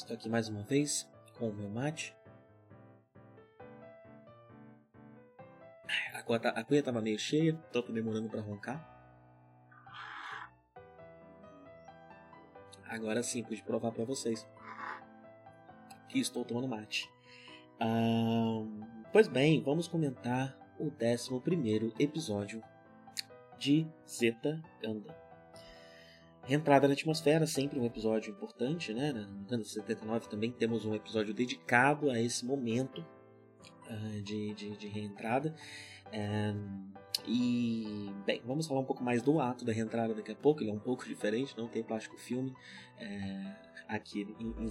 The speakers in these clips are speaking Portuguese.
Estou aqui mais uma vez com o meu mate. A cuia, a cuia tava meio cheia, tô demorando para roncar. Agora sim, pude provar para vocês que estou tomando mate. Pois bem, vamos comentar o 11 episódio de Zeta Ganda. Reentrada na atmosfera, sempre um episódio importante, né? No Ganda 79 também temos um episódio dedicado a esse momento uh, de, de, de, reentrada. Um, e, bem, vamos falar um pouco mais do ato da reentrada daqui a pouco. Ele é um pouco diferente, não tem plástico filme é, aqui em, em.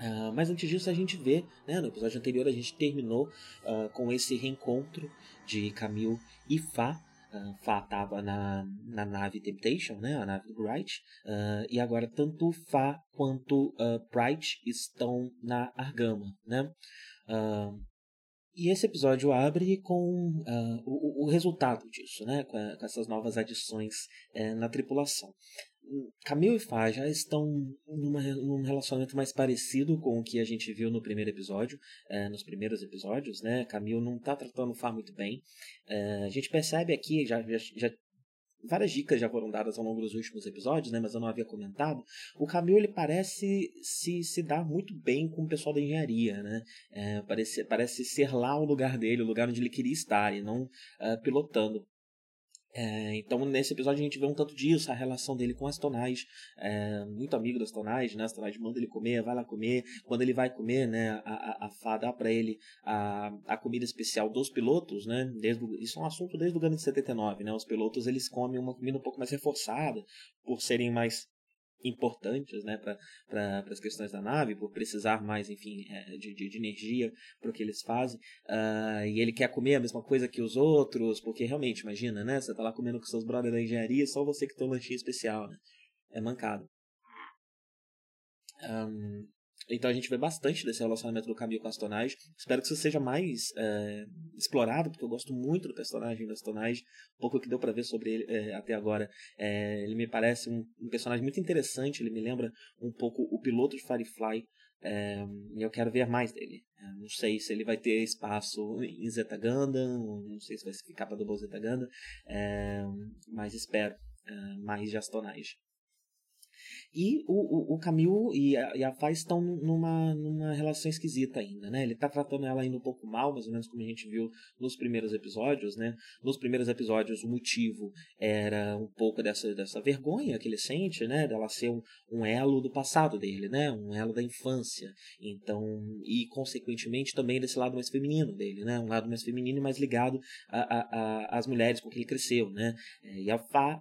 Uh, mas antes disso a gente vê, né, no episódio anterior a gente terminou uh, com esse reencontro de Camille e Fá, Uh, Fá estava na, na nave Temptation, né, a nave do Bright, uh, e agora tanto Fá quanto uh, Bright estão na Argama, né? e esse episódio abre com o, o, resultado disso, né, com, a, com essas novas adições eh, na tripulação. Camille e Fá já estão numa, num relacionamento mais parecido com o que a gente viu no primeiro episódio, é, nos primeiros episódios, né? Camille não está tratando Fá muito bem. É, a gente percebe aqui, já, já, já, várias dicas já foram dadas ao longo dos últimos episódios, né? Mas eu não havia comentado. O Camille ele parece se, se dar muito bem com o pessoal da engenharia, né? É, parece, parece ser lá o lugar dele, o lugar onde ele queria estar e não uh, pilotando. É, então, nesse episódio, a gente vê um tanto disso, a relação dele com as tonais. É, muito amigo das tonais, né? As tonais mandam ele comer, vai lá comer. Quando ele vai comer, né? A, a, a dá pra ele a, a comida especial dos pilotos, né? Desde, isso é um assunto desde o ano de 79, né? Os pilotos, eles comem uma comida um pouco mais reforçada, por serem mais importantes né, para as questões da nave, por precisar mais, enfim, é, de, de, de, energia para o que eles fazem. Uh, e ele quer comer a mesma coisa que os outros, porque realmente, imagina, né? Você tá lá comendo com seus brothers da engenharia, só você que tem um lanchinho especial, né? É mancado. Um, então a gente vê bastante desse relacionamento do Camille com as Tonage. Espero que isso seja mais é, explorado, porque eu gosto muito do personagem das Tonage. Um pouco que deu para ver sobre ele é, até agora. É, ele me parece um, um, personagem muito interessante. Ele me lembra um pouco o piloto de Firefly. É, e eu quero ver mais dele. É, não sei se ele vai ter espaço em Zeta Gundam, não sei se vai ficar para Double Zeta Gundam, é, mas espero mais de Astonage. E o, o, o Camil e a, e a Faz estão numa, numa relação esquisita ainda, né? Ele tá tratando ela ainda um pouco mal, mais ou menos como a gente viu nos primeiros episódios, né? Nos primeiros episódios o motivo era um pouco dessa, dessa vergonha que ele sente, né? Dela ser um, um elo do passado dele, né? Um elo da infância. Então, e consequentemente também desse lado mais feminino dele, né? Um lado mais feminino e mais ligado às mulheres com que ele cresceu, né? E a Fá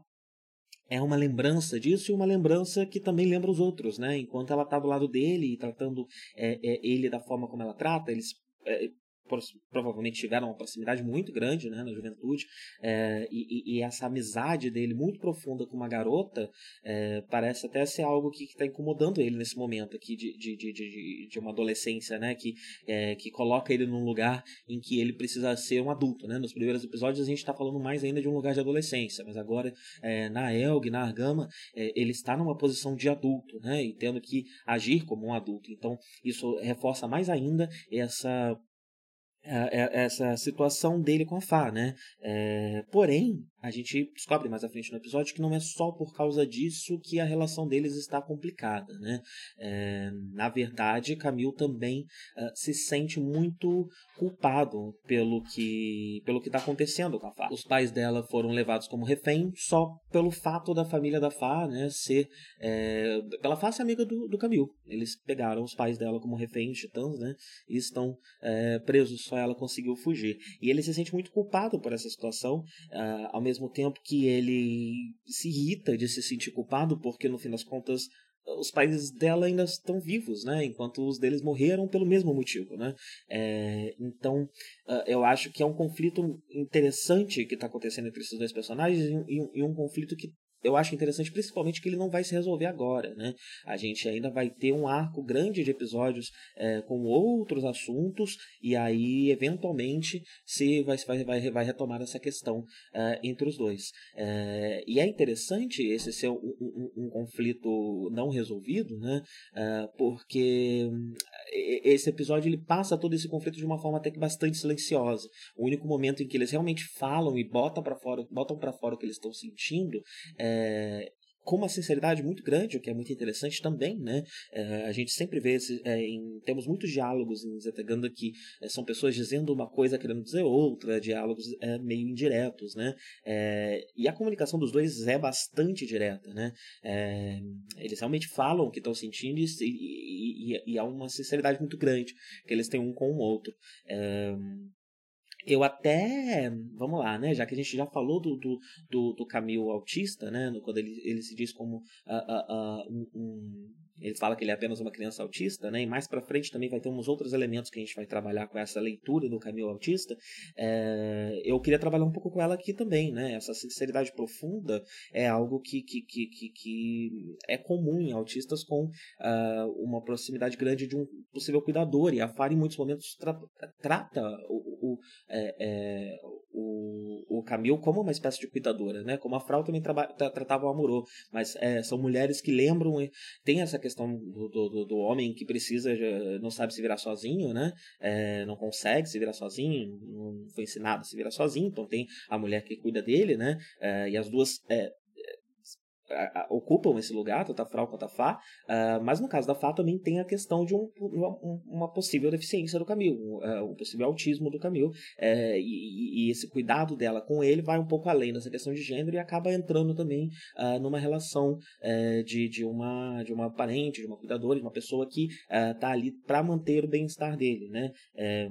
é uma lembrança disso e uma lembrança que também lembra os outros, né? Enquanto ela está do lado dele e tratando é, é, ele da forma como ela trata, eles é, provavelmente tiveram uma proximidade muito grande né, na juventude, é, e, e, essa amizade dele muito profunda com uma garota é, parece até ser algo que está incomodando ele nesse momento aqui de, de, de, de, uma adolescência, né, que, é, que coloca ele num lugar em que ele precisa ser um adulto. Né? Nos primeiros episódios a gente está falando mais ainda de um lugar de adolescência, mas agora na Elg, na Argama, ele está numa posição de adulto, né, e tendo que agir como um adulto. Então isso reforça mais ainda essa é, é, essa situação dele com a Fá, né? É, porém, a gente descobre mais à frente no episódio que não é só por causa disso que a relação deles está complicada, né? É, na verdade, Camille também uh, se sente muito culpado pelo que pelo que está acontecendo com a Fá. Os pais dela foram levados como refém só pelo fato da família da Fá, né, ser é, pela Fá ser amiga do, do Camille. Eles pegaram os pais dela como reféns titãs, né, e estão é, presos. Só ela conseguiu fugir. E ele se sente muito culpado por essa situação, uh, ao mesmo tempo que ele se irrita de se sentir culpado, porque no fim das contas os pais dela ainda estão vivos, né? Enquanto os deles morreram pelo mesmo motivo, né? É, então, uh, eu acho que é um conflito interessante que está acontecendo entre esses dois personagens e um conflito que eu acho interessante principalmente que ele não vai se resolver agora, né? A gente ainda vai ter um arco grande de episódios é, com outros assuntos e aí eventualmente se vai, vai, vai retomar essa questão é, entre os dois. É, e é interessante esse ser um, um, um conflito não resolvido, né? É, porque esse episódio ele passa todo esse conflito de uma forma até que bastante silenciosa. O único momento em que eles realmente falam e botam para fora, botam para fora o que eles estão sentindo é, com uma sinceridade muito grande, o que é muito interessante também, né? É, a gente sempre vê, esse, é, em, temos muitos diálogos em Zetaganda que é, são pessoas dizendo uma coisa querendo dizer outra, diálogos é, meio indiretos, né? É, e a comunicação dos dois é bastante direta, né? É, eles realmente falam o que estão sentindo e, e, e, e, há uma sinceridade muito grande que eles têm um com o outro. Eu até, vamos lá, né? Já que a gente já falou do, do, do, do Camil autista, né? Quando ele, ele se diz como uh, uh, uh, um, ele fala que ele é apenas uma criança autista, né? E mais para frente também vai ter uns outros elementos que a gente vai trabalhar com essa leitura do Camil autista. É, eu queria trabalhar um pouco com ela aqui também, né? Essa sinceridade profunda é algo que, que, que, que, que é comum em autistas com uh, uma proximidade grande de um possível cuidador. E a FAR, em muitos momentos, tra trata o, o, é, é, o, o Camil como uma espécie de cuidadora, né? Como a Frau também tratava o Amorô. Mas é, são mulheres que lembram, tem essa questão do, do, do, homem que precisa, não sabe se virar sozinho, né? É, não consegue se virar sozinho, não foi ensinado a se virar sozinho, então tem a mulher que cuida dele, né? É, e as duas é, ocupam esse lugar, tanto a Frau quanto a Fá, uh, mas no caso da Fá também tem a questão de um, uma, uma, possível deficiência do Camil, uh, um possível autismo do Camil, uh, e, e, esse cuidado dela com ele vai um pouco além dessa questão de gênero e acaba entrando também numa relação eh, de, de, uma, de uma parente, de uma cuidadora, de uma pessoa que está ali para manter o bem-estar dele, né? Eh,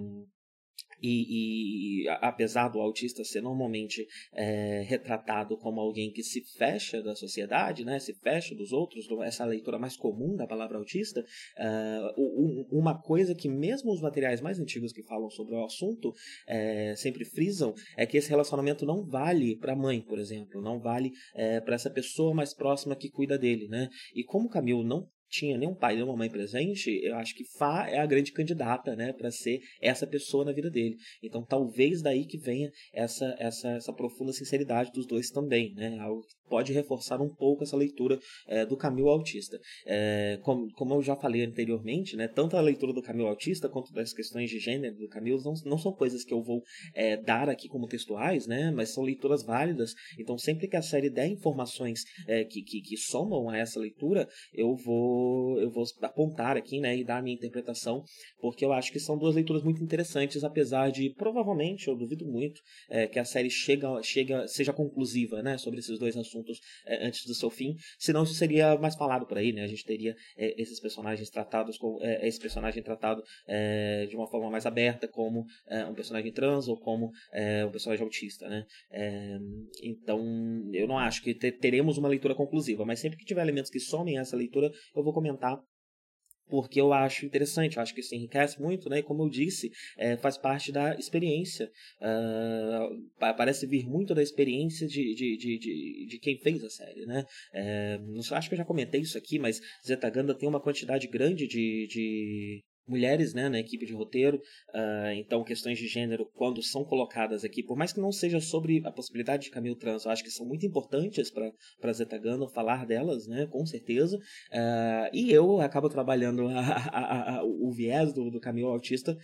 e, e, apesar do autista ser normalmente é, retratado como alguém que se fecha da sociedade, né, se fecha dos outros, essa leitura mais comum da palavra autista, uh, uma coisa que mesmo os materiais mais antigos que falam sobre o assunto é, sempre frisam é que esse relacionamento não vale para a mãe, por exemplo, não vale é, para essa pessoa mais próxima que cuida dele, né? E como Camilo não tinha nem um pai nem uma mãe presente, eu acho que Fá é a grande candidata, né, para ser essa pessoa na vida dele. Então, talvez daí que venha essa essa essa profunda sinceridade dos dois também, né? Algo que pode reforçar um pouco essa leitura é, do Camilo Autista. É, como, como eu já falei anteriormente, né, tanto a leitura do Camilo Autista quanto das questões de gênero do Camilo não, não são coisas que eu vou é, dar aqui como textuais, né, mas são leituras válidas. Então, sempre que a série der informações é, que, que, que, somam a essa leitura, eu vou, eu vou apontar aqui né, e dar a minha interpretação, porque eu acho que são duas leituras muito interessantes, apesar de, provavelmente, eu duvido muito, é, que a série chega, chega, seja conclusiva né, sobre esses dois assuntos assuntos é, antes do seu fim, senão isso seria mais falado por aí, né? A gente teria é, esses personagens tratados com é, esse personagem tratado é, de uma forma mais aberta como é, um personagem trans ou como é, um personagem autista, né? então, eu não acho que teremos uma leitura conclusiva, mas sempre que tiver elementos que somem essa leitura, eu vou comentar porque eu acho interessante, eu acho que isso enriquece muito, né? E como eu disse, é, faz parte da experiência. Uh, parece vir muito da experiência de, de, de, de, de quem fez a série, né? É, não sei, acho que eu já comentei isso aqui, mas Zetaganda tem uma quantidade grande de, de mulheres né, na equipe de roteiro, uh, então questões de gênero, quando são colocadas aqui, por mais que não seja sobre a possibilidade de caminho trans, eu acho que são muito importantes para Zeta Gano falar delas, né, com certeza, uh, e eu acabo trabalhando a, a, a, o viés do, do caminho autista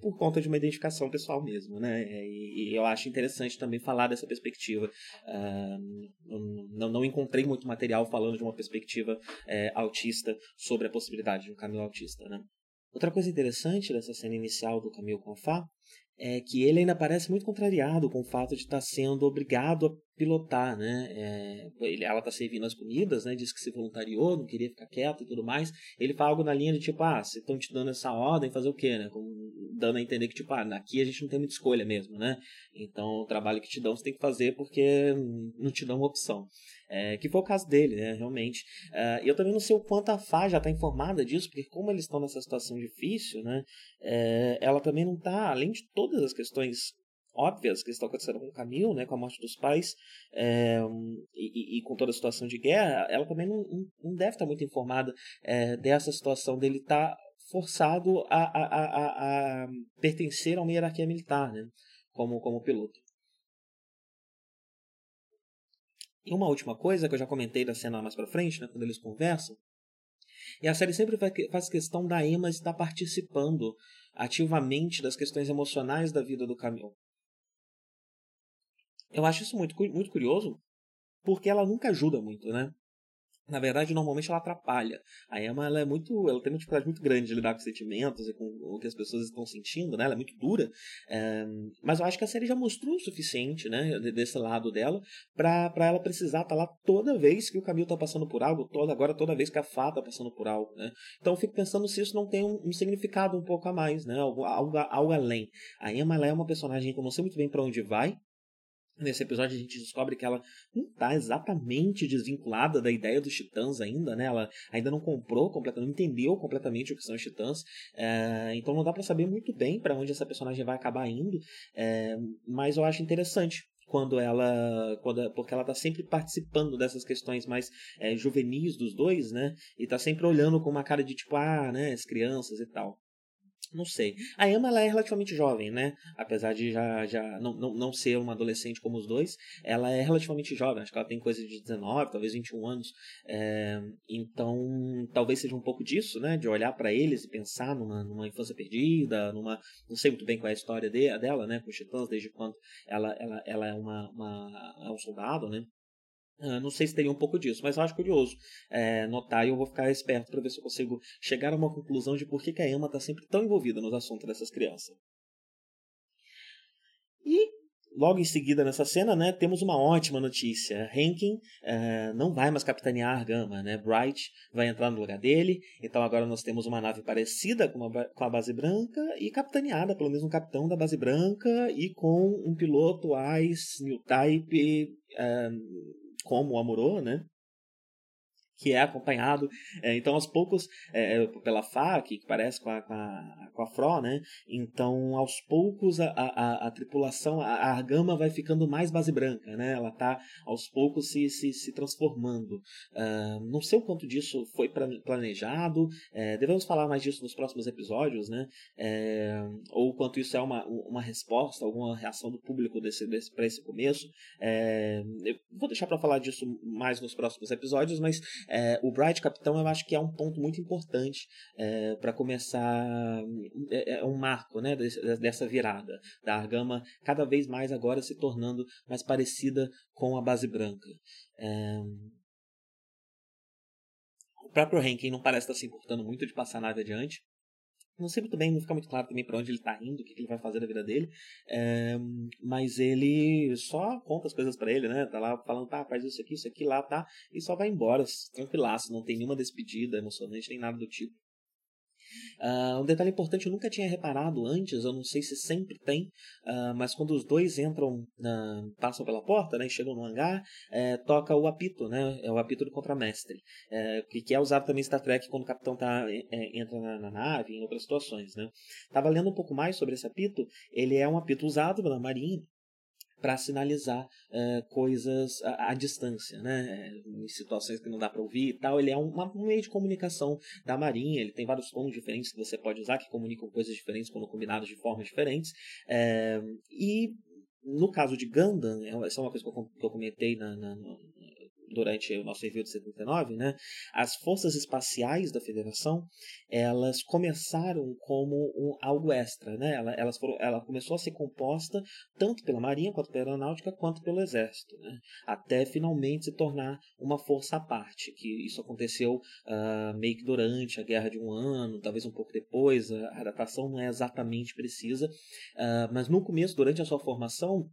por conta de uma identificação pessoal mesmo, né? E, e eu acho interessante também falar dessa perspectiva. Uh, não, não encontrei muito material falando de uma perspectiva é, autista sobre a possibilidade de um caminho autista, né? Outra coisa interessante dessa cena inicial do Camille com Fá é que ele ainda parece muito contrariado com o fato de estar sendo obrigado a pilotar, né? É, ele, ela está servindo as comidas, né? Diz que se voluntariou, não queria ficar quieto e tudo mais. Ele fala algo na linha de tipo, ah, se estão te dando essa ordem, fazer o quê, né? dando a entender que tipo, ah, aqui a gente não tem muita escolha mesmo, né? Então o trabalho que te dão você tem que fazer porque não te dão uma opção. É, que foi o caso dele, né, realmente. Uh, eu também não sei o quanto a Fá já está informada disso, porque como eles estão nessa situação difícil, né, é, ela também não está, além de todas as questões óbvias que estão acontecendo com o Camil, né, com a morte dos pais é, e, e, com toda a situação de guerra, ela também não, não deve estar muito informada é, dessa situação dele estar tá forçado a, a, a, a, pertencer a uma hierarquia militar, né, como, como piloto. E uma última coisa que eu já comentei da cena mais pra frente, né, quando eles conversam, e a série sempre faz questão da Emma estar participando ativamente das questões emocionais da vida do Camille. Eu acho isso muito, muito curioso, porque ela nunca ajuda muito, né? Na verdade, normalmente ela atrapalha. A Emma ela é muito, ela tem uma dificuldade muito grande de lidar com sentimentos e com o que as pessoas estão sentindo, né? Ela é muito dura. É, mas eu acho que a série já mostrou o suficiente, né? Desse lado dela, para ela precisar estar tá lá toda vez que o Camilo está passando por algo, toda agora toda vez que a Fá está passando por algo, né? Então eu fico pensando se isso não tem um, um significado um pouco a mais, né? Algo, algo, algo além. A Emma ela é uma personagem que eu não sei muito bem para onde vai, Nesse episódio a gente descobre que ela não está exatamente desvinculada da ideia dos titãs ainda, né? Ela ainda não comprou completamente, não entendeu completamente o que são os titãs. É, então não dá para saber muito bem para onde essa personagem vai acabar indo. É, mas eu acho interessante quando ela quando, porque ela está sempre participando dessas questões mais é, juvenis dos dois né e está sempre olhando com uma cara de tipo ah né as crianças e tal não sei. A Emma ela é relativamente jovem, né? Apesar de já, já não, não, não ser uma adolescente como os dois, ela é relativamente jovem. Acho que ela tem coisa de 19, talvez 21 anos. É, então, talvez seja um pouco disso, né? De olhar para eles e pensar numa, numa infância perdida, numa. Não sei muito bem qual é a história de, dela, né? Com os Titãs, desde quando ela, ela, ela é uma, uma, é um soldado, né? Uh, não sei se teria um pouco disso, mas eu acho curioso é, notar e eu vou ficar esperto para ver se eu consigo chegar a uma conclusão de por que, que a Emma está sempre tão envolvida nos assuntos dessas crianças. E logo em seguida nessa cena, né, temos uma ótima notícia. Rankin uh, não vai mais capitanear a Gama, né? Bright vai entrar no lugar dele. Então agora nós temos uma nave parecida com, uma, com a base branca e capitaneada pelo mesmo capitão da base branca e com um piloto Ice New Type. Uh, como o Amorô, né? Que é acompanhado, é, então aos poucos, é, é pela FAC, que parece com a, com, a, com a FRO, né? Então, aos poucos, a, a, a tripulação, a, a Gama vai ficando mais base branca, né? Ela está aos poucos se, se, se transformando. Uh, não sei o quanto disso foi planejado, é, devemos falar mais disso nos próximos episódios, né? É, ou o quanto isso é uma, uma resposta, alguma reação do público desse, desse, para esse começo. É, eu vou deixar para falar disso mais nos próximos episódios, mas é, o Bright Capitão eu acho que é um ponto muito importante é, para começar. É, é, um marco né, dessa virada. Da Argama cada vez mais agora se tornando mais parecida com a base branca. É... O próprio Rankin não parece estar se importando muito de passar a nave adiante. Não sei muito bem, não fica muito claro também para onde ele está indo, o que, que, ele vai fazer na vida dele. É, mas ele só conta as coisas para ele, né? Tá lá falando, tá, faz isso aqui, isso aqui lá, tá? E só vai embora, tranquilaço, não tem nenhuma despedida emocionante, nem nada do tipo. Uh, um detalhe importante, eu nunca tinha reparado antes, eu não sei se sempre tem, uh, mas quando os dois entram, passam pela porta né, e chegam no hangar, é, toca o apito, né, é o apito do contramestre, é, que é usado também em Star Trek quando o capitão tá, é, entra na, na, nave, em outras situações. Né. Tava lendo um pouco mais sobre esse apito, ele é um apito usado pela Marinha para sinalizar uh, coisas à, à, distância, né? Em situações que não dá para ouvir e tal. Ele é um, um, meio de comunicação da Marinha, ele tem vários tons diferentes que você pode usar, que comunicam coisas diferentes quando combinados de formas diferentes. É, e no caso de Gundam, essa é uma coisa que eu, que eu comentei na, na, durante o nosso review de 79, né, as forças espaciais da Federação, elas começaram como um, algo extra, né? Ela, elas foram, ela começou a ser composta tanto pela Marinha quanto pela Aeronáutica quanto pelo Exército, né? Até finalmente se tornar uma força à parte, que isso aconteceu uh, meio que durante a Guerra de um Ano, talvez um pouco depois, a datação não é exatamente precisa, uh, mas no começo, durante a sua formação,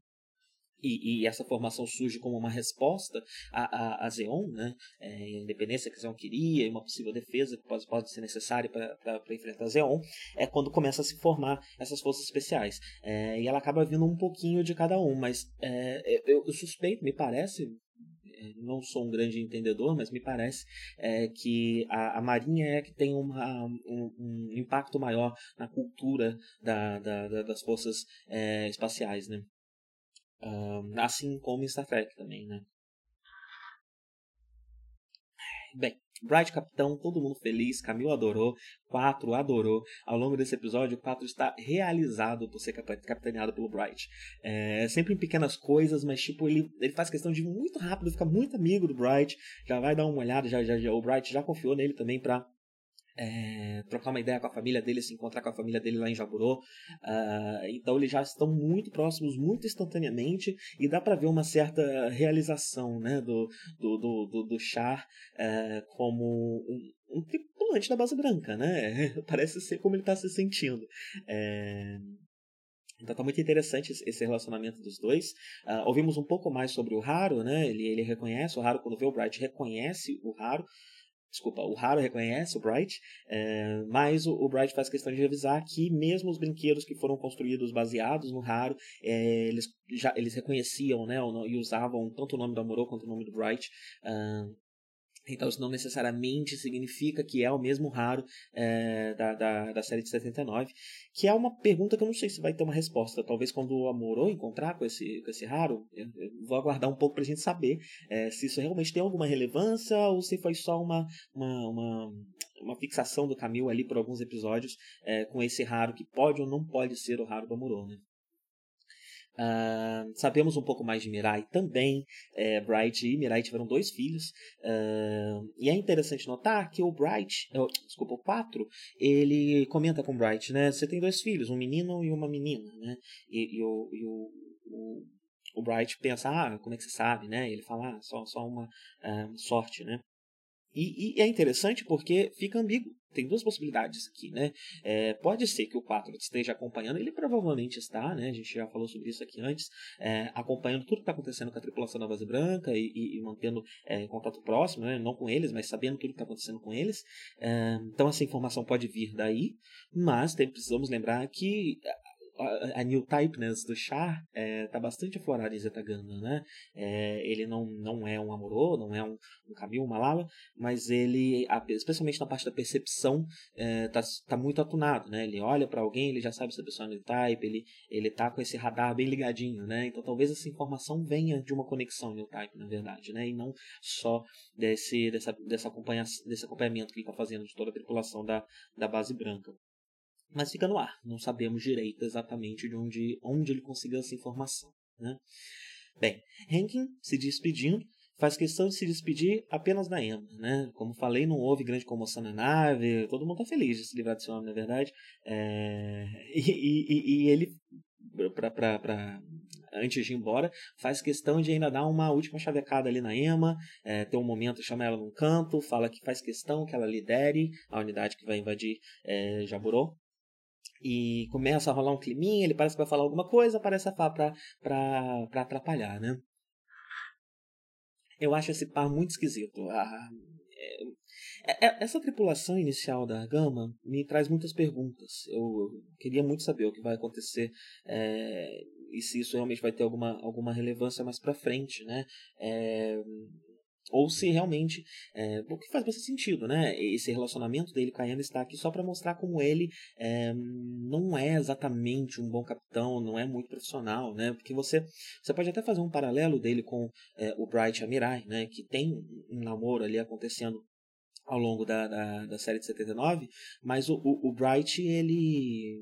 e, e, essa formação surge como uma resposta a, a, a Zeon, né? É, a independência que Zeon queria e uma possível defesa que pode, pode ser necessária para enfrentar Zeon, é quando começa a se formar essas forças especiais. É, e ela acaba vindo um pouquinho de cada um, mas é, eu, eu, suspeito, me parece, é, não sou um grande entendedor, mas me parece é, que a, a, Marinha é que tem uma, um, um, impacto maior na cultura da, da, da, das forças é, espaciais, né? Assim como Star Trek também, né? Bem, Bright Capitão, todo mundo feliz, Camilo adorou, 4 adorou. Ao longo desse episódio, o 4 está realizado por ser capitaneado pelo Bright. É, sempre em pequenas coisas, mas tipo, ele, ele faz questão de muito rápido ficar muito amigo do Bright. Já vai dar uma olhada, já, já, já o Bright já confiou nele também para é, trocar uma ideia com a família dele, se encontrar com a família dele lá em Jaburô. Uh, então eles já estão muito próximos, muito instantaneamente, e dá para ver uma certa realização né, do, do, do, do, do Char uh, como um, um, tripulante da base branca. Né? Parece ser como ele está se sentindo. É... Então tá muito interessante esse relacionamento dos dois. Uh, ouvimos um pouco mais sobre o Haru, né? Ele, ele reconhece, o Haru quando vê o Bright reconhece o Haru. Desculpa, o Haru reconhece o Bright, é, mas o, o, Bright faz questão de avisar que mesmo os brinquedos que foram construídos baseados no Haru, é, eles, já, eles reconheciam né, e usavam tanto o nome do Amorô quanto o nome do Bright. Uh, então não necessariamente significa que é o mesmo raro é, da, da, da, série de 79, que é uma pergunta que eu não sei se vai ter uma resposta. Talvez quando o Amorô encontrar com esse, com esse raro, eu, eu vou aguardar um pouco para a gente saber é, se isso realmente tem alguma relevância ou se foi só uma, uma, uma, uma fixação do Camil ali por alguns episódios é, com esse raro que pode ou não pode ser o raro do Amorô, né? Uh, sabemos um pouco mais de Mirai também. É, Bright e Mirai tiveram dois filhos. Uh, e é interessante notar que o Bright, desculpa, o 4, ele comenta com o Bright, né? Você tem dois filhos, um menino e uma menina, né? E, e, o, e o, o, o, Bright pensa, ah, como é que você sabe, né? E ele fala, ah, só, só uma uh, sorte, né? E, e, é interessante porque fica ambíguo. Tem duas possibilidades aqui, né? É, pode ser que o 4 esteja acompanhando, ele provavelmente está, né? A gente já falou sobre isso aqui antes, é, acompanhando tudo que está acontecendo com a tripulação da base branca e, e, e mantendo é, contato próximo, né? Não com eles, mas sabendo tudo que está acontecendo com eles. É, então essa informação pode vir daí, mas tem, precisamos lembrar que a, new typeness do Char é, bastante aflorada em Zetaganda, né? É, ele não, não é um Amorô, não é um, um Camil, um Malala, mas ele, especialmente na parte da percepção, é, tá, tá muito atunado, né? Ele olha para alguém, ele já sabe se a pessoa é new type, ele, ele tá com esse radar bem ligadinho, né? Então talvez essa informação venha de uma conexão new type, na verdade, né? E não só desse, dessa, dessa acompanha, desse acompanhamento que ele está fazendo de toda a tripulação da, da base branca mas fica no ar. Não sabemos direito exatamente de onde, onde ele conseguiu essa informação. Né? Bem, Rankin se despedindo, faz questão de se despedir apenas da Emma. Né? Como falei, não houve grande comoção na nave, todo mundo está feliz de se livrar desse homem, na verdade. É... E, e, e, ele, pra, pra, pra, antes de ir embora, faz questão de ainda dar uma última chavecada ali na Emma, é, ter um momento, chama ela num canto, fala que faz questão que ela lidere a unidade que vai invadir é, Jaburô e começa a rolar um climinha, ele parece que vai falar alguma coisa, aparece a Fá pra, pra, pra atrapalhar, né? Eu acho esse par muito esquisito. Ah, é, é, essa tripulação inicial da Gama me traz muitas perguntas. Eu, eu queria muito saber o que vai acontecer é, e se isso realmente vai ter alguma, alguma relevância mais para frente, né? Ou se realmente, é, o que faz bastante sentido, né? Esse relacionamento dele com a Ana está aqui só para mostrar como ele é, não é exatamente um bom capitão, não é muito profissional, né? Porque você, você pode até fazer um paralelo dele com é, o Bright Amirai, né? Que tem um namoro ali acontecendo ao longo da, da, da série de 79, mas o, o, o Bright, ele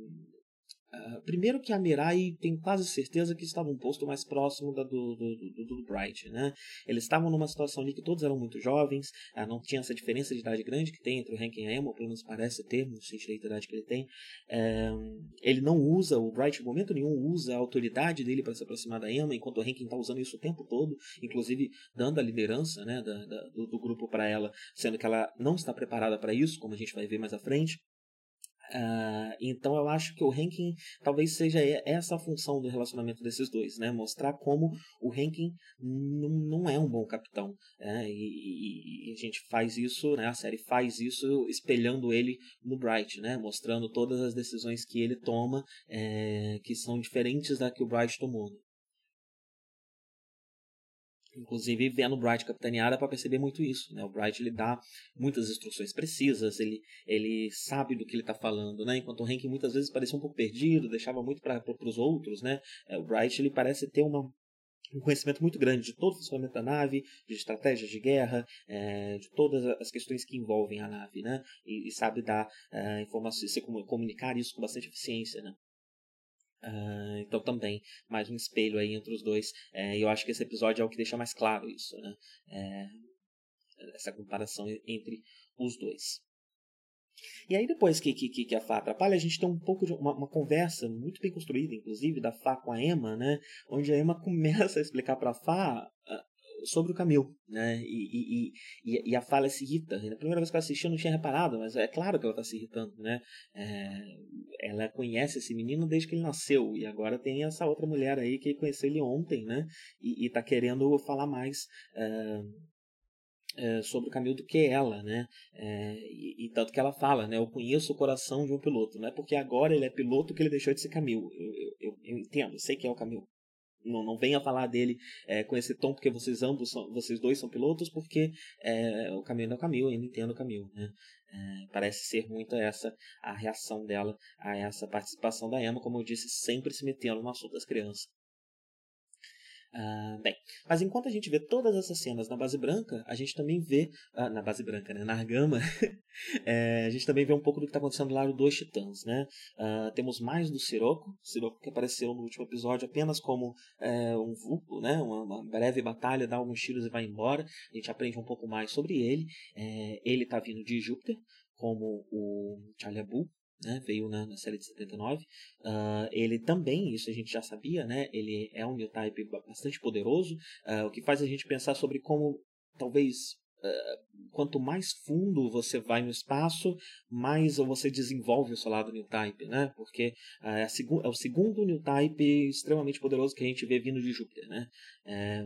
Uh, primeiro que a Mirai tem quase certeza que estava um posto mais próximo da, do, do, do, do, Bright, né? Eles estavam numa situação ali que todos eram muito jovens, uh, não tinha essa diferença de idade grande que tem entre o Hank e a Emma, pelo menos parece ter, não sei direito a idade que ele tem. Uh, ele não usa, o Bright em momento nenhum usa a autoridade dele para se aproximar da Emma, enquanto o Hank está usando isso o tempo todo, inclusive dando a liderança né, da, da, do, do grupo para ela, sendo que ela não está preparada para isso, como a gente vai ver mais à frente. Uh, então eu acho que o ranking talvez seja essa a função do relacionamento desses dois, né? Mostrar como o ranking não é um bom capitão. Né? E, e, e, a gente faz isso, né? A série faz isso espelhando ele no Bright, né? Mostrando todas as decisões que ele toma é, que são diferentes da que o Bright tomou. Né? Inclusive, vendo o Bright capitaneada para perceber muito isso. Né? O Bright ele dá muitas instruções precisas, ele, ele sabe do que ele está falando, né? enquanto o Hank muitas vezes parecia um pouco perdido, deixava muito para os outros. Né? É, o Bright ele parece ter uma, um conhecimento muito grande de todo o funcionamento da nave, de estratégias de guerra, é, de todas as questões que envolvem a nave, né? E, e sabe dar é, informações, comunicar isso com bastante eficiência, né? Uh, então também mais um espelho aí entre os dois é, e eu acho que esse episódio é o que deixa mais claro isso né é, essa comparação entre os dois e aí depois que, que, que a Fá atrapalha, a gente tem um pouco de uma, uma, conversa muito bem construída, inclusive, da Fá com a Emma, né? Onde a Emma começa a explicar para a Fá sobre o Camil, né? E, e, e, e, a fala se irrita. Na primeira vez que eu assisti eu não tinha reparado, mas é claro que ela está se irritando, né? É, ela conhece esse menino desde que ele nasceu e agora tem essa outra mulher aí que conheceu ele ontem, né? E, está querendo falar mais é, é, sobre o Camil do que ela, né? É, e, e, tanto que ela fala, né? Eu conheço o coração de um piloto, não é porque agora ele é piloto que ele deixou de ser Camil. Eu, eu, eu, eu entendo, sei que é o Camil não, não venha falar dele é, com esse tom porque vocês ambos são, vocês dois são pilotos porque é, o caminho é o caminho, ainda entendo o caminho, né? É, parece ser muito essa a reação dela a essa participação da Emma, como eu disse, sempre se metendo no assunto das crianças. Ah, bem, mas enquanto a gente vê todas essas cenas na base branca, a gente também vê. Ah, na base branca, né? Na Argama, é, a gente também vê um pouco do que está acontecendo lá no Dois Titãs, né? Ah, temos mais do Siroco, Siroco que apareceu no último episódio apenas como é, um vulpo, né? Uma, uma, breve batalha, dá alguns tiros e vai embora. A gente aprende um pouco mais sobre ele. É, ele está vindo de Júpiter, como o Charlie Abu, né, veio na, na, série de 79. Uh, ah, ele também, isso a gente já sabia, né, ele é um new type bastante poderoso, uh, o que faz a gente pensar sobre como talvez quanto mais fundo você vai no espaço, mais você desenvolve o seu lado new type, né? Porque é, é, o segundo new type extremamente poderoso que a gente vê vindo de Júpiter, né? É,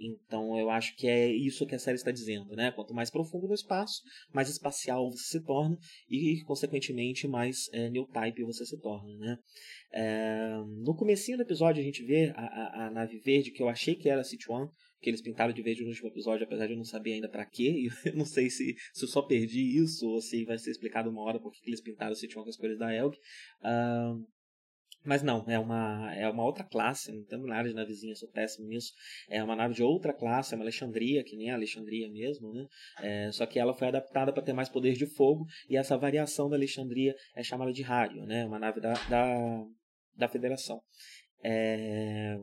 então eu acho que é isso que a série está dizendo, né? Quanto mais profundo no espaço, mais espacial você se torna e, consequentemente, mais é, new type você se torna, né? É, no comecinho do episódio a gente vê a, a, a, nave verde que eu achei que era a One, que eles pintaram de verde no último episódio, apesar de eu não saber ainda para quê. Eu não sei se, se eu só perdi isso ou se vai ser explicado uma hora porque eles pintaram One com as cores da Elg. Uh, mas não, é uma, é uma outra classe, não tem nada de navezinha, sou péssimo nisso. É uma nave de outra classe, é uma Alexandria, que nem a Alexandria mesmo, né? É, só que ela foi adaptada para ter mais poder de fogo, e essa variação da Alexandria é chamada de Rário, né? Uma nave da, da, da Federação. É...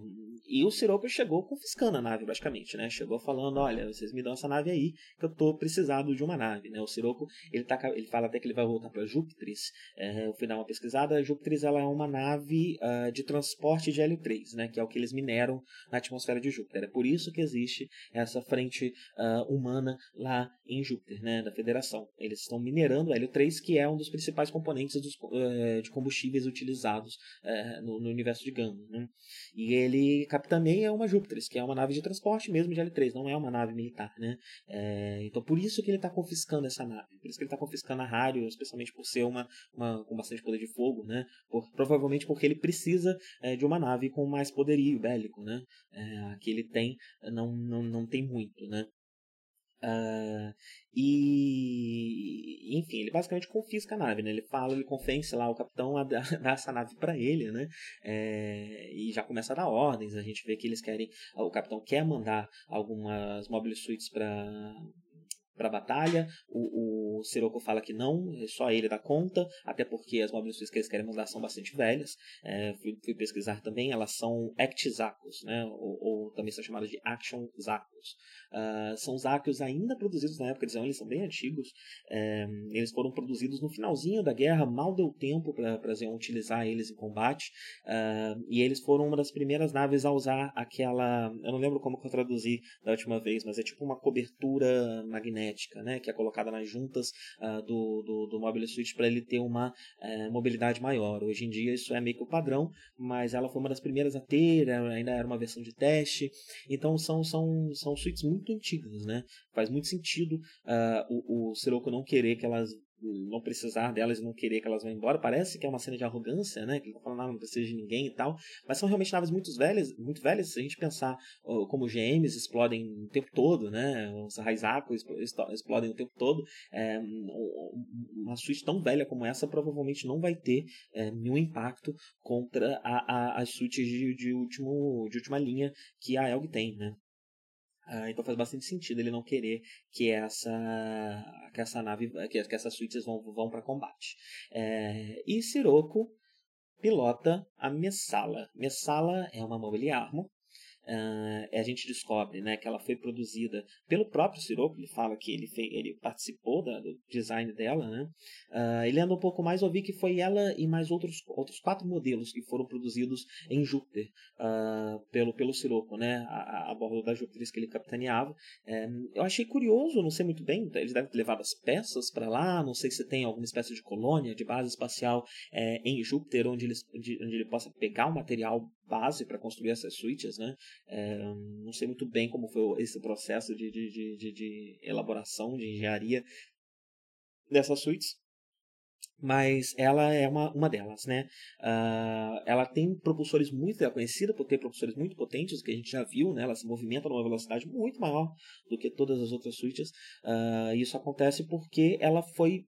E o Siroco chegou confiscando a nave, basicamente, né? Chegou falando, olha, vocês me dão essa nave aí, que eu tô precisado de uma nave, né? O Siroco, ele, tá, ele fala até que ele vai voltar para Júpiteris. É, eu fui dar uma pesquisada, Júpiteris ela é uma nave uh, de transporte de L3, né? Que é o que eles mineram na atmosfera de Júpiter. É por isso que existe essa frente uh, humana lá em Júpiter, né? Da Federação. Eles estão minerando L3, que é um dos principais componentes dos, uh, de combustíveis utilizados eh, no, no universo de Gama. Né? E ele capitaneia uma Júpiter, que é uma nave de transporte mesmo de L3, não é uma nave militar. Né? É, então por isso que ele está confiscando essa nave, por isso que ele está confiscando a Rádio, especialmente por ser uma, uma com bastante poder de fogo, né? Por, provavelmente porque ele precisa é, de uma nave com mais poderio bélico. Né? É, que ele tem não, não, não tem muito. Né? Uh, e enfim, ele basicamente confisca a nave, né? Ele fala, ele convence lá o capitão a dar, essa nave para ele, né? É, e já começa a dar ordens. A gente vê que eles querem, o capitão quer mandar algumas mobile suites para para a batalha. O, o fala que não, é só ele dá conta, até porque as Suits que eles querem mandar são bastante velhas. É, fui, fui, pesquisar também, elas são Act Zacos, né? ou, ou, também são chamadas de Action Zacos. Uh, são Zacos ainda produzidos na época, eles são, eles são bem antigos. É, eles foram produzidos no finalzinho da guerra, mal deu tempo para Zeon utilizar eles em combate. Uh, e eles foram uma das primeiras naves a usar aquela. Eu não lembro como que eu traduzi da última vez, mas é tipo uma cobertura magnética, né? Que é colocada nas juntas uh, do, do, do Mobile Suit para ele ter uma uh, mobilidade maior. Hoje em dia isso é meio que o padrão, mas ela foi uma das primeiras a ter, ainda era uma versão de teste. Então são, são, são suítes muito antigas, né? Faz muito sentido uh, o, o Sirocco não querer que elas não precisar delas e não querer que elas vão embora. Parece que é uma cena de arrogância, né? Que ele tá falando, ah, não precisa de ninguém e tal. Mas são realmente naves muito velhas, muito velhas. Se a gente pensar uh, como GMs explodem o tempo todo, né? Os Raizaku explodem o tempo todo. É, uma suíte tão velha como essa provavelmente não vai ter é, nenhum impacto contra a, a, as suítes de, de, último, de última linha que a Elg tem, né? Uh, então faz bastante sentido ele não querer que essa que essa nave que, que essas suítes vão, vão para combate. É, e Sirocco pilota a Messala. Messala é uma mobile Uh, a gente descobre né, que ela foi produzida pelo próprio Sirocco, ele fala que ele, fez, ele participou da, do design dela. Né? Uh, ele anda um pouco mais, ouvi que foi ela e mais outros, outros quatro modelos que foram produzidos em Júpiter uh, pelo, pelo Sirocco, né? a, a bordo da Júpiter que ele capitaneava. eu achei curioso, não sei muito bem, eles devem ter levado as peças para lá, não sei se tem alguma espécie de colônia, de base espacial é, em Júpiter, onde, onde, onde ele possa pegar o material base para construir essas suítes, né? É, não sei muito bem como foi esse processo de, de, de, de elaboração, de engenharia dessas suítes, mas ela é uma, uma delas, né? Uh, ela tem propulsores muito, é conhecida por ter propulsores muito potentes, que a gente já viu, né? Ela se movimenta numa velocidade muito maior do que todas as outras suítes. Uh, isso acontece porque ela foi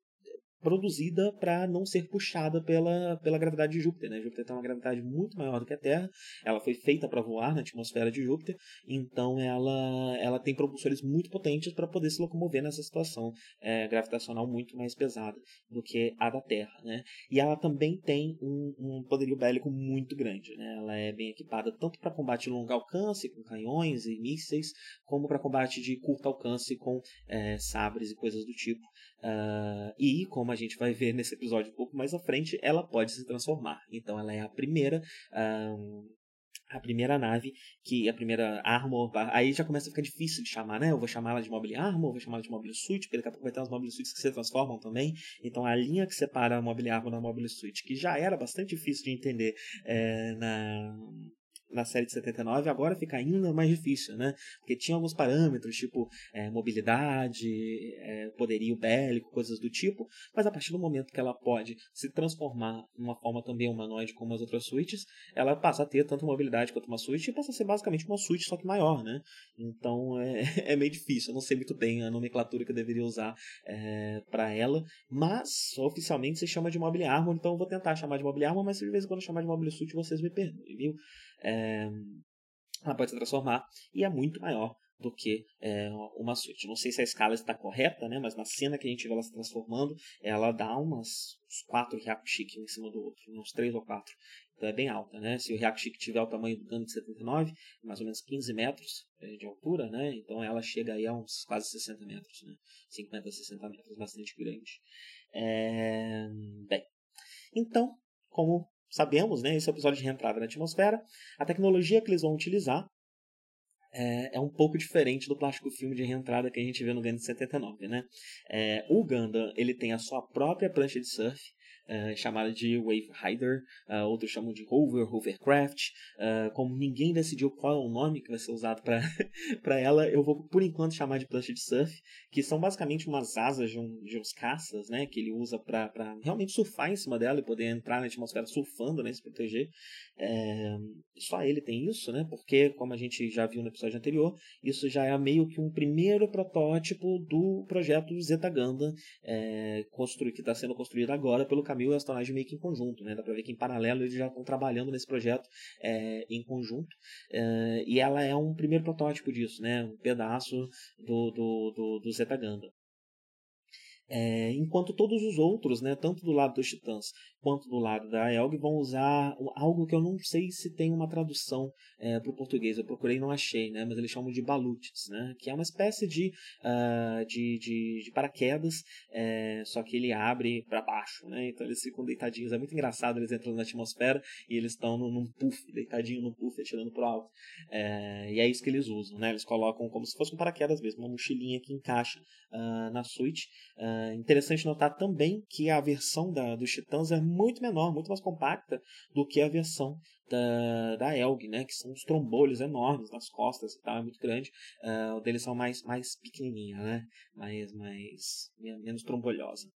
produzida para não ser puxada pela, pela gravidade de Júpiter. Né? Júpiter tem uma gravidade muito maior do que a Terra, ela foi feita para voar na atmosfera de Júpiter, então ela, ela tem propulsores muito potentes para poder se locomover nessa situação é, gravitacional muito mais pesada do que a da Terra. Né? E ela também tem um, um poderio bélico muito grande. Né? Ela é bem equipada tanto para combate de longo alcance, com canhões e mísseis, como para combate de curto alcance com é, sabres e coisas do tipo. Uh, e, como a gente vai ver nesse episódio um pouco mais à frente, ela pode se transformar. Então, ela é a primeira. Uh, a primeira nave, que a primeira Armor. Aí já começa a ficar difícil de chamar, né? Eu vou chamar ela de Mobile Armor, vou chamar ela de Mobile Suit, porque daqui a pouco vai ter umas Mobile Suits que se transformam também. Então a linha que separa a Mobile Armor da Mobile Suit, que já era bastante difícil de entender é, na, na série de 79, agora fica ainda mais difícil, né? Porque tinha alguns parâmetros, tipo é, mobilidade, é, poderio bélico, coisas do tipo, mas a partir do momento que ela pode se transformar numa forma também humanoide como as outras suítes, ela passa a ter tanto mobilidade quanto uma suíte e passa a ser basicamente uma suíte, só que maior, né? Então é, é meio difícil, eu não sei muito bem a nomenclatura que eu deveria usar é, para ela, mas oficialmente se chama de Mobile Armor, então eu vou tentar chamar de Mobile Armor, mas de vez em quando chamar de Mobile Suit, vocês me perdoem, viu? É, ela pode se transformar e é muito maior do que é, uma suíte. Não sei se a escala está correta, né? mas na cena que a gente vê ela se transformando, ela dá umas, uns quatro Hyakushiki em cima do outro, uns três ou quatro. Então é bem alta. Né? Se o Hyakushiki tiver o tamanho do Gundam de 79, mais ou menos 15 metros é, de altura, né? então ela chega aí a uns quase 60 metros, né? 50 a 60 metros, bastante grande. É... Bem, então, como sabemos, né, esse é o episódio de reentrada na atmosfera, a tecnologia que eles vão utilizar é, é, um pouco diferente do plástico filme de reentrada que a gente vê no Gundam 79, né? É, o Gundam, ele tem a sua própria prancha de surf, uh, chamada de Wave Rider, uh, outros chamam de Hover, Hovercraft. Uh, como ninguém decidiu qual é o nome que vai ser usado para ela, eu vou por enquanto chamar de prancha de surf, que são basicamente umas asas de, um, de uns caças, né, que ele usa para realmente surfar em cima dela e poder entrar na atmosfera surfando, né, se proteger. É, só ele tem isso, né, porque como a gente já viu no episódio anterior, isso já é meio que um primeiro protótipo do projeto Zeta Gundam, é, que está sendo construído agora pelo Camil e o Astonage meio que em conjunto, né? Dá para ver que em paralelo eles já estão trabalhando nesse projeto é, em conjunto. É, e ela é um primeiro protótipo disso, né? Um pedaço do, do, do, do Zeta Gundam. É, enquanto todos os outros, né, tanto do lado dos Titãs quanto do lado da Elg, vão usar algo que eu não sei se tem uma tradução é, para o português. Eu procurei e não achei, né, mas eles chamam de balutes, né, que é uma espécie de, uh, de, de, de, paraquedas, é, só que ele abre para baixo. Né, então eles ficam deitadinhos. É muito engraçado, eles entram na atmosfera e eles estão num puff, deitadinho no puff, atirando para alto. É, e é isso que eles usam. Né, eles colocam como se fosse um paraquedas mesmo, uma mochilinha que encaixa uh, na suíte. Uh, interessante notar também que a versão da, dos Titãs é muito menor, muito mais compacta do que a versão da, da Elg, né? Que são os trombolhos enormes nas costas e tal, é muito grande. Uh, o deles são mais, mais pequenininha, né? Mais, mais, menos trombolhosa.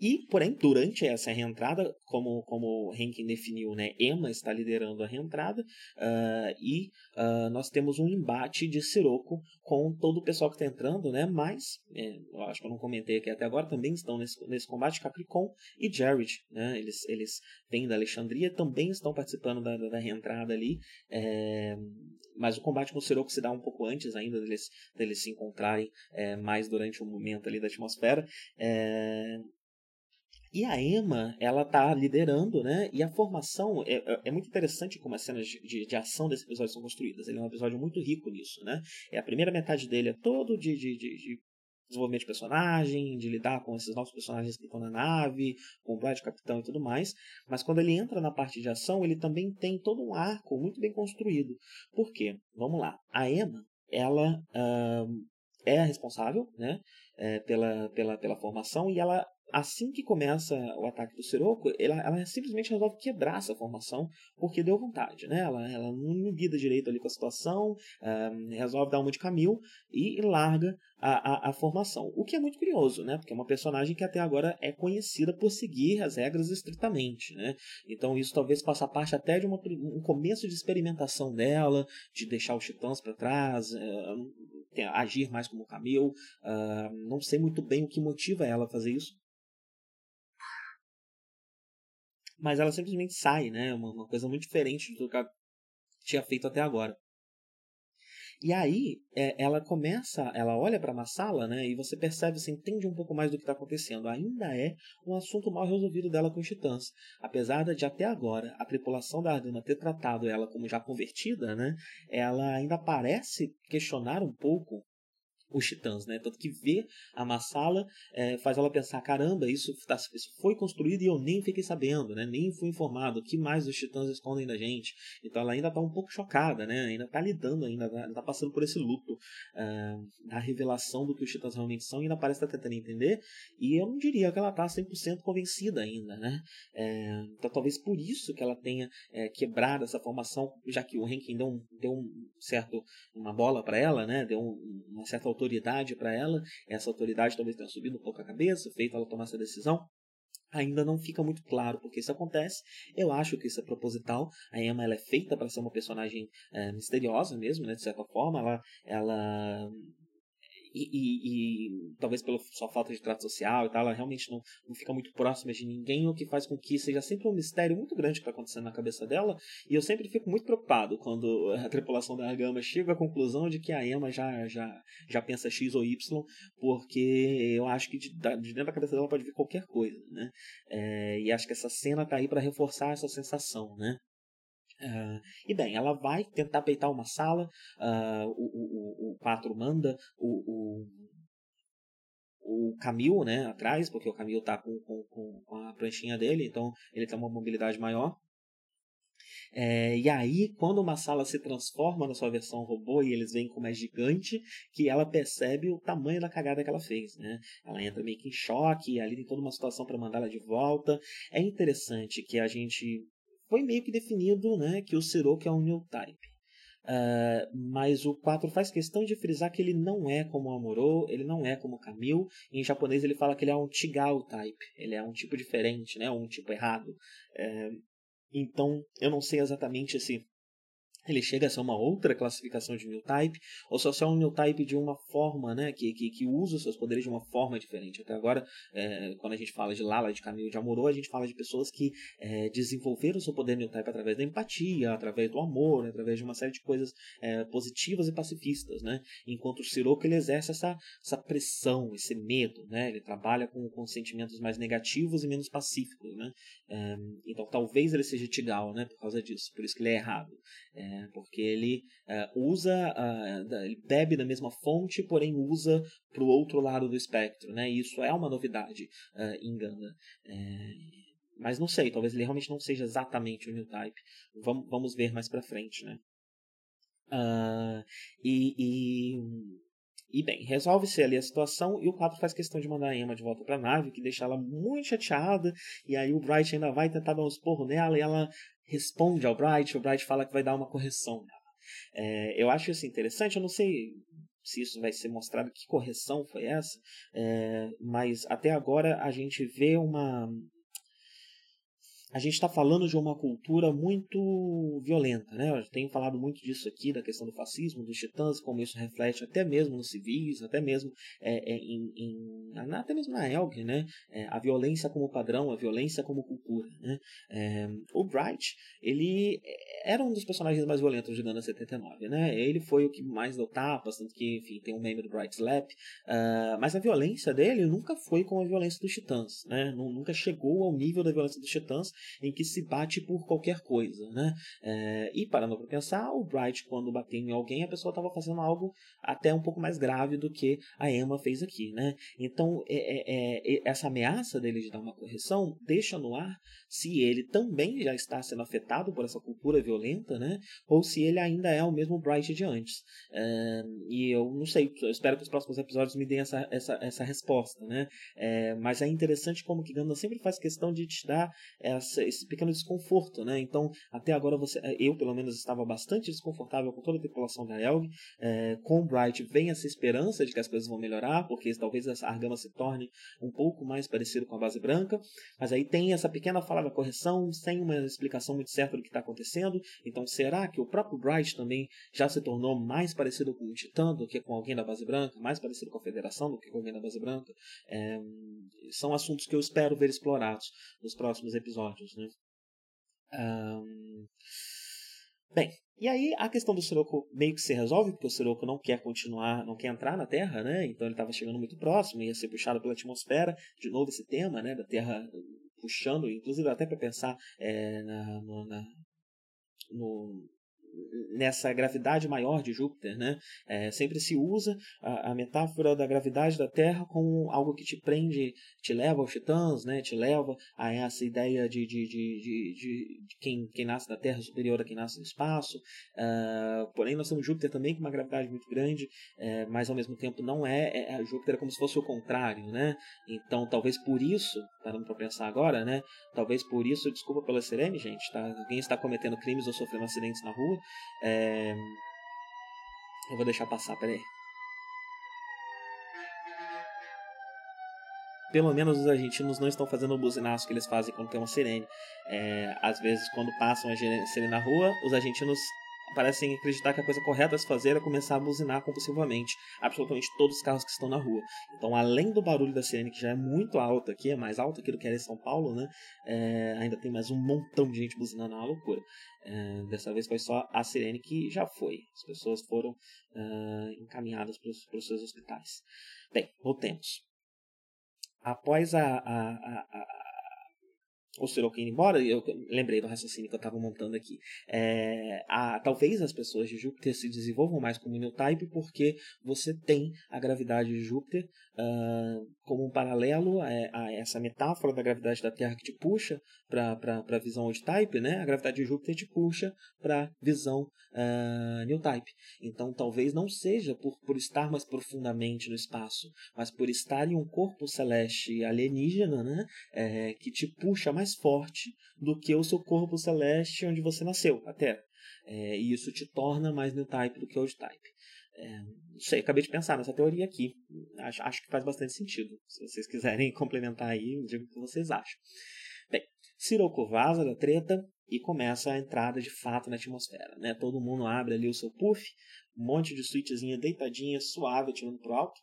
E, porém, durante essa reentrada, como, como Henkin definiu, né, Emma está liderando a reentrada uh, e uh, nós temos um embate de Sirocco com todo o pessoal que está entrando, né, mas, é, eu acho que eu não comentei aqui até agora, também estão nesse, nesse combate Capricorn e Jared, né, eles, eles vêm da Alexandria, também estão participando da, da, da reentrada ali, é, mas o combate com o Sirocco se dá um pouco antes ainda deles, deles se encontrarem é, mais durante o momento ali da atmosfera, é, e a Emma, ela tá liderando, né? E a formação é, é, é muito interessante como as cenas de, de, ação desse episódio são construídas. Ele é um episódio muito rico nisso, né? É a primeira metade dele é todo de, de, de, de desenvolvimento de personagem, de lidar com esses novos personagens que estão na nave, com o Brad Capitão e tudo mais. Mas quando ele entra na parte de ação, ele também tem todo um arco muito bem construído. Por quê? Vamos lá. A Emma, ela uh, é a responsável, né? É, pela, pela, pela formação e ela assim que começa o ataque do Sirocco, ela, ela simplesmente resolve quebrar essa formação porque deu vontade, né? Ela, ela não lida direito ali com a situação, uh, resolve dar uma de Camil e, e larga a, a, a, formação. O que é muito curioso, né? Porque é uma personagem que até agora é conhecida por seguir as regras estritamente, né? Então isso talvez faça parte até de uma, um começo de experimentação dela, de deixar os titãs para trás, uh, agir mais como Camil. Uh, não sei muito bem o que motiva ela a fazer isso mas ela simplesmente sai, né? Uma, uma coisa muito diferente do que ela tinha feito até agora. E aí, é, ela começa, ela olha para uma sala, né? E você percebe, você entende um pouco mais do que está acontecendo. Ainda é um assunto mal resolvido dela com os titãs. Apesar de até agora a tripulação da Ardana ter tratado ela como já convertida, né? Ela ainda parece questionar um pouco os titãs, né? Tanto que ver a Massala é, faz ela pensar, caramba, isso, tá, isso foi construído e eu nem fiquei sabendo, né? Nem fui informado. O que mais os titãs escondem da gente? Então ela ainda está um pouco chocada, né? Ainda está lidando, ainda está passando por esse luto uh, da revelação do que os titãs realmente são e ainda parece estar tá tentando entender. E eu não diria que ela está 100% convencida ainda, né? É, então talvez por isso que ela tenha é, quebrado essa formação, já que o Rankin deu um, deu um certo, uma bola para ela, né? Deu um, uma certa autoridade para ela, essa autoridade talvez tenha subido um pouco a cabeça, feito ela tomar essa decisão. Ainda não fica muito claro porque isso acontece. Eu acho que isso é proposital. A Emma ela é feita para ser uma personagem é, misteriosa mesmo, né? De certa forma, ela, ela e, e, e, talvez pela sua falta de trato social e tal, ela realmente não, não fica muito próxima de ninguém, o que faz com que seja sempre um mistério muito grande que está acontecendo na cabeça dela. E eu sempre fico muito preocupado quando a tripulação da Argama chega à conclusão de que a Emma já, já, já pensa X ou Y, porque eu acho que de, de dentro da cabeça dela pode vir qualquer coisa, né? É, e acho que essa cena tá aí para reforçar essa sensação, né? Uh, e bem, ela vai tentar peitar uma sala, uh, o, o, o 4 manda o, o, o Camil né, atrás, porque o Camil está com, com, com a pranchinha dele, então ele tem uma mobilidade maior. É, e aí, quando uma sala se transforma na sua versão robô e eles veem como é gigante, que ela percebe o tamanho da cagada que ela fez, né? Ela entra meio que em choque, ali tem toda uma situação para mandar ela de volta. É interessante que a gente foi meio que definido né, que o Siroku é um new type. Uh, mas o 4 faz questão de frisar que ele não é como o Amuro, ele não é como o Camille. Em japonês ele fala que ele é um Chigao type, ele é um tipo diferente, né, um tipo errado. Uh, então eu não sei exatamente se ele chega a ser uma outra classificação de new type, ou só é um new type de uma forma, né, que, que, que usa os seus poderes de uma forma diferente. Até agora, é, quando a gente fala de Lala, de Camilo, de Amorô, a gente fala de pessoas que é, desenvolveram o seu poder new type através da empatia, através do amor, através de uma série de coisas é, positivas e pacifistas, né? Enquanto o Siroco, ele exerce essa, essa pressão, esse medo, né? Ele trabalha com, com sentimentos mais negativos e menos pacíficos, né? É, então, talvez ele seja Tigal, né? Por causa disso, por isso que ele é errado. É, porque ele uh, usa, uh, ele bebe da mesma fonte, porém usa para o outro lado do espectro, né? E isso é uma novidade uh. É, mas não sei, talvez ele realmente não seja exatamente o New Type. Vamos, vamos ver mais para frente, né? e, e e bem, resolve-se ali a situação e o 4 faz questão de mandar a Emma de volta para a nave, que deixa ela muito chateada. E aí o Bright ainda vai tentar dar um esporro nela e ela responde ao Bright, o Bright fala que vai dar uma correção. É, eu acho isso interessante, eu não sei se isso vai ser mostrado, que correção foi essa, é, mas até agora a gente vê uma, a gente está falando de uma cultura muito violenta, né? Eu tenho falado muito disso aqui, da questão do fascismo, dos titãs, como isso reflete até mesmo nos civis, até mesmo é, é, em, em, até mesmo na Elg, né? É, a violência como padrão, a violência como cultura, né? É, o Bright, ele era um dos personagens mais violentos de Gana 79, né? Ele foi o que mais deu tapas, tanto que, enfim, tem um meme do Bright Slap, uh, mas a violência dele nunca foi como a violência dos titãs, né? Nunca chegou ao nível da violência dos titãs, em que se bate por qualquer coisa, né? É, e parando para pensar, o Bright quando bateu em alguém, a pessoa estava fazendo algo até um pouco mais grave do que a Emma fez aqui, né? Então é, é, é essa ameaça dele de dar uma correção deixa no ar se ele também já está sendo afetado por essa cultura violenta, né? Ou se ele ainda é o mesmo Bright de antes. É, e eu não sei, eu espero que os próximos episódios me deem essa, essa, essa resposta, né? É, mas é interessante como que Gundam sempre faz questão de te dar essa, esse pequeno desconforto, né? Então, até agora você, eu pelo menos estava bastante desconfortável com toda a tripulação da Elg. É, com o Bright vem essa esperança de que as coisas vão melhorar, porque talvez essa Argama se torne um pouco mais parecido com a base branca. Mas aí tem essa pequena fala da correção sem uma explicação muito certa do que está acontecendo. Então, será que o próprio Bright também já se tornou mais parecido com o Titã do que com alguém da base branca, mais parecido com a Federação do que com alguém da base branca? É, são assuntos que eu espero ver explorados nos próximos episódios, né? Um... Bem, e aí a questão do Sirocco meio que se resolve, porque o Sirocco não quer continuar, não quer entrar na Terra, né? Então ele estava chegando muito próximo, ia ser puxado pela atmosfera. De novo esse tema, né? Da Terra puxando, inclusive até para pensar é, na, no, na, no, nessa gravidade maior de Júpiter, né? É, sempre se usa a, a, metáfora da gravidade da Terra como algo que te prende, te leva aos titãs, né? Te leva a essa ideia de, de, de, de, de quem, quem nasce da Terra superior a quem nasce no espaço. Uh, porém, nós temos Júpiter também com uma gravidade muito grande, é, mas ao mesmo tempo não é, é, é Júpiter é como se fosse o contrário, né? Então, talvez por isso, parando para pensar agora, né? Talvez por isso, desculpa pela serene, gente, tá? Alguém está cometendo crimes ou sofrendo acidentes na rua, é... Eu vou deixar passar, peraí. Pelo menos os argentinos não estão fazendo o buzinaço que eles fazem quando tem uma sirene. É, às vezes, quando passam a sirene na rua, os argentinos parecem acreditar que a coisa correta a se fazer é começar a buzinar compulsivamente absolutamente todos os carros que estão na rua. Então, além do barulho da sirene, que já é muito alto aqui, é mais alto aqui do que era em São Paulo, né? É, ainda tem mais um montão de gente buzinando, é uma loucura. É, dessa vez foi só a sirene que já foi. As pessoas foram uh, encaminhadas para os seus hospitais. Bem, voltemos. Após a, a, a, o Sorokin indo embora, eu lembrei do raciocínio que eu estava montando aqui. É, a, talvez as pessoas de Júpiter se desenvolvam mais como New Type porque você tem a gravidade de Júpiter uh, como um paralelo a, a, essa metáfora da gravidade da Terra que te puxa para a visão old type, né? A gravidade de Júpiter te puxa para a visão uh, new type. Então, talvez não seja por, por estar mais profundamente no espaço, mas por estar em um corpo celeste alienígena, né? É, que te puxa mais forte do que o seu corpo celeste onde você nasceu, a Terra. É, e isso te torna mais new type do que old type. É, não sei, acabei de pensar nessa teoria aqui. Acho, acho que faz bastante sentido. Se vocês quiserem complementar aí, digo o que vocês acham. Bem, Sirocco vaza da treta e começa a entrada de fato na atmosfera, né? Todo mundo abre ali o seu puff, um monte de suítezinha deitadinha, suave, atirando pro alto.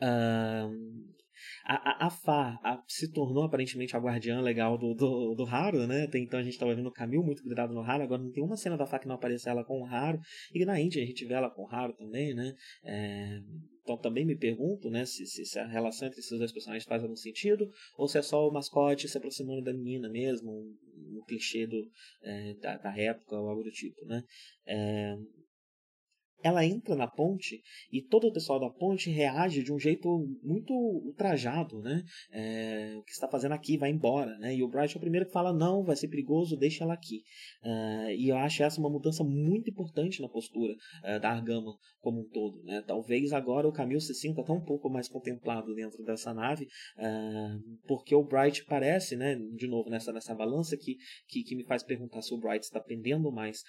Um, a, a, a Fá a, se tornou aparentemente a guardiã legal do, do, do Haru, né? Até então a gente estava vendo o Camil muito grudado no Haru, agora não tem uma cena da Fá que não aparece ela com o Haru. E na Índia a gente vê ela com o Haru também, né? É, então também me pergunto né, se, se, se, a relação entre esses dois personagens faz algum sentido, ou se é só o mascote se aproximando da menina mesmo, um, um clichê do, é, da, da, época ou algo do tipo. Né? É, ela entra na ponte e todo o pessoal da ponte reage de um jeito muito ultrajado, né? É, o que está fazendo aqui vai embora, né? E o Bright é o primeiro que fala não, vai ser perigoso, deixa ela aqui. Uh, e eu acho essa uma mudança muito importante na postura uh, da Argama como um todo, né? Talvez agora o Camil se sinta tão um pouco mais contemplado dentro dessa nave, uh, porque o Bright parece, né? De novo nessa nessa balança que que, que me faz perguntar se o Bright está pendendo mais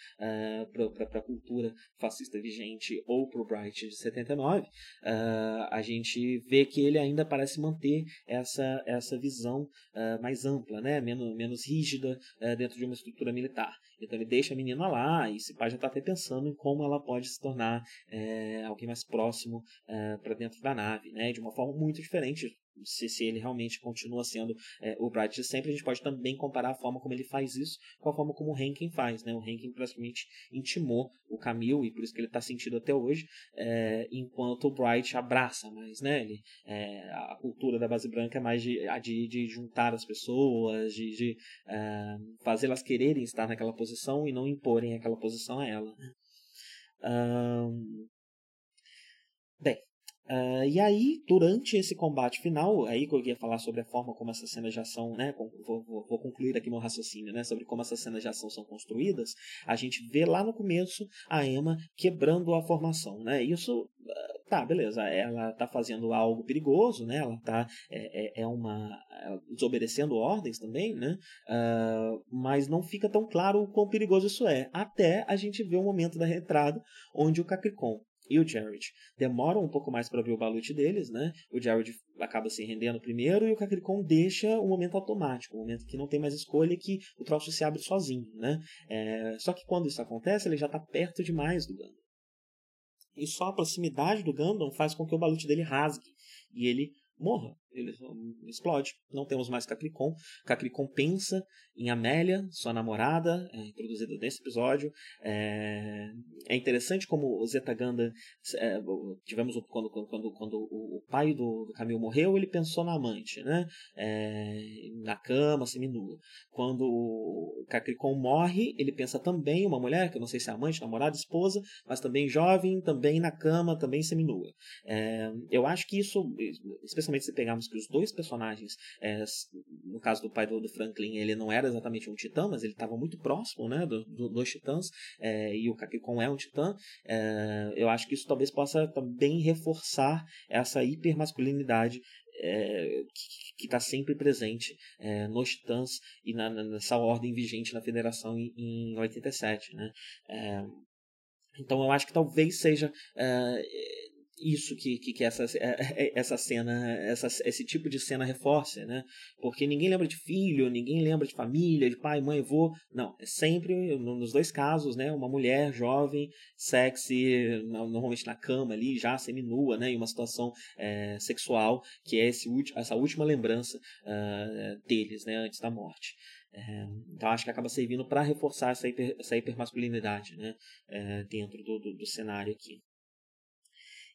para a cultura fascista vigente ou para o Bright de 79, uh, ah, a gente vê que ele ainda parece manter essa, essa visão uh, mais ampla, né? menos, menos rígida uh, dentro de uma estrutura militar. Então ele deixa a menina lá e se pai já está até pensando em como ela pode se tornar é, alguém mais próximo para dentro da nave, né? de uma forma muito diferente se, se ele realmente continua sendo é, o Bright de sempre, a gente pode também comparar a forma como ele faz isso com a forma como o Rankin faz. Né? O Rankin praticamente intimou o Camille, e por isso que ele está sentido até hoje, é, enquanto o Bright abraça mais. Né? Ele, é, a cultura da base branca é mais de, de, de juntar as pessoas, de, de é, fazê-las quererem estar naquela posição e não imporem aquela posição a ela. Né? Um, Uh, e aí, durante esse combate final, aí que eu ia falar sobre a forma como essas cenas de ação, né, vou, vou, vou, concluir aqui meu raciocínio, né, sobre como essas cenas de ação são construídas, a gente vê lá no começo a Emma quebrando a formação, né, isso, tá, beleza, ela tá fazendo algo perigoso, né, ela tá, é, é, é uma, desobedecendo ordens também, né, uh, mas não fica tão claro o quão perigoso isso é, até a gente ver o momento da retrada, onde o Capricorn e o Jared demoram um pouco mais para ver o balute deles, né? O Jared acaba se rendendo primeiro e o Capricorn deixa o momento automático, o momento que não tem mais escolha que o troço se abre sozinho, né? É, só que quando isso acontece, ele já está perto demais do Gundam. E só a proximidade do Gundam faz com que o balute dele rasgue e ele morra ele explode. Não temos mais Capricorn. Capricorn pensa em Amélia, sua namorada, é, introduzida nesse episódio. É, é interessante como o Zetaganda é, tivemos quando, quando, quando o pai do, do Camil morreu, ele pensou na amante, né? É, na cama, seminua. Quando o morre, ele pensa também uma mulher, que eu não sei se é amante, namorada, esposa, mas também jovem, também na cama, também seminua. É, eu acho que isso, especialmente se que os dois personagens, é, no caso do pai do, do, Franklin, ele não era exatamente um titã, mas ele estava muito próximo né, do, do, dos titãs, é, e o Kakekon é um titã, é, eu acho que isso talvez possa também reforçar essa hipermasculinidade é, que está sempre presente é, nos titãs e na, nessa ordem vigente na federação em, em 87. Né? É, então eu acho que talvez seja é, isso que, que, que essa, é, é, essa cena, essa, esse tipo de cena reforça, né? Porque ninguém lembra de filho, ninguém lembra de família, de pai, mãe, avô. Não, é sempre, nos dois casos, né? Uma mulher jovem, sexy, normalmente na cama ali, já seminua, né? Em uma situação é, sexual, que é esse, essa última lembrança uh, deles, né? Antes da morte. É, então acho que acaba servindo para reforçar essa, hiper, essa hipermasculinidade né, é, dentro do, do, do, cenário aqui.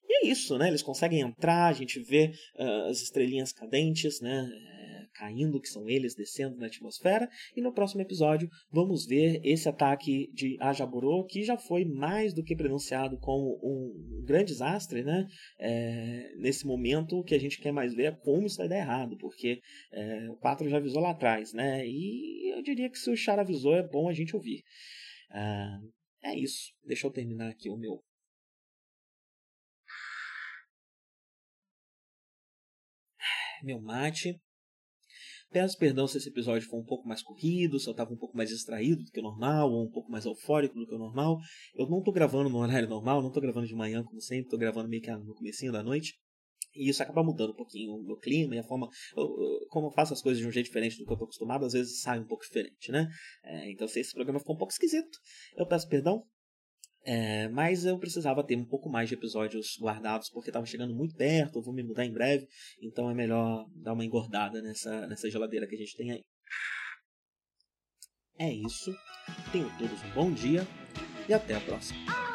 E é isso, né? Eles conseguem entrar, a gente vê uh, as estrelinhas cadentes, né? É, caindo, que são eles descendo na atmosfera. E no próximo episódio vamos ver esse ataque de Ajaburo, que já foi mais do que pronunciado como um grande desastre, né? É, nesse momento, o que a gente quer mais ver é como isso vai dar errado, porque é, o 4 já avisou lá atrás, né? E eu diria que se o Char avisou, é bom a gente ouvir. Uh, é isso. Deixa eu terminar aqui o meu meu mate. Peço perdão se esse episódio foi um pouco mais corrido, se eu estava um pouco mais distraído do que o normal, ou um pouco mais eufórico do que o normal. Eu não estou gravando no horário normal, não estou gravando de manhã como sempre, estou gravando meio que no comecinho da noite. E isso acaba mudando um pouquinho o meu clima e a forma. Eu, eu, como eu faço as coisas de um jeito diferente do que eu tô acostumado, às vezes sai um pouco diferente, né? É, então, se esse programa ficou um pouco esquisito, eu peço perdão. É, mas eu precisava ter um pouco mais de episódios guardados, porque estava chegando muito perto, vou me mudar em breve, então é melhor dar uma engordada nessa, nessa geladeira que a gente tem aí. É isso. Tenham todos um bom dia e até a próxima.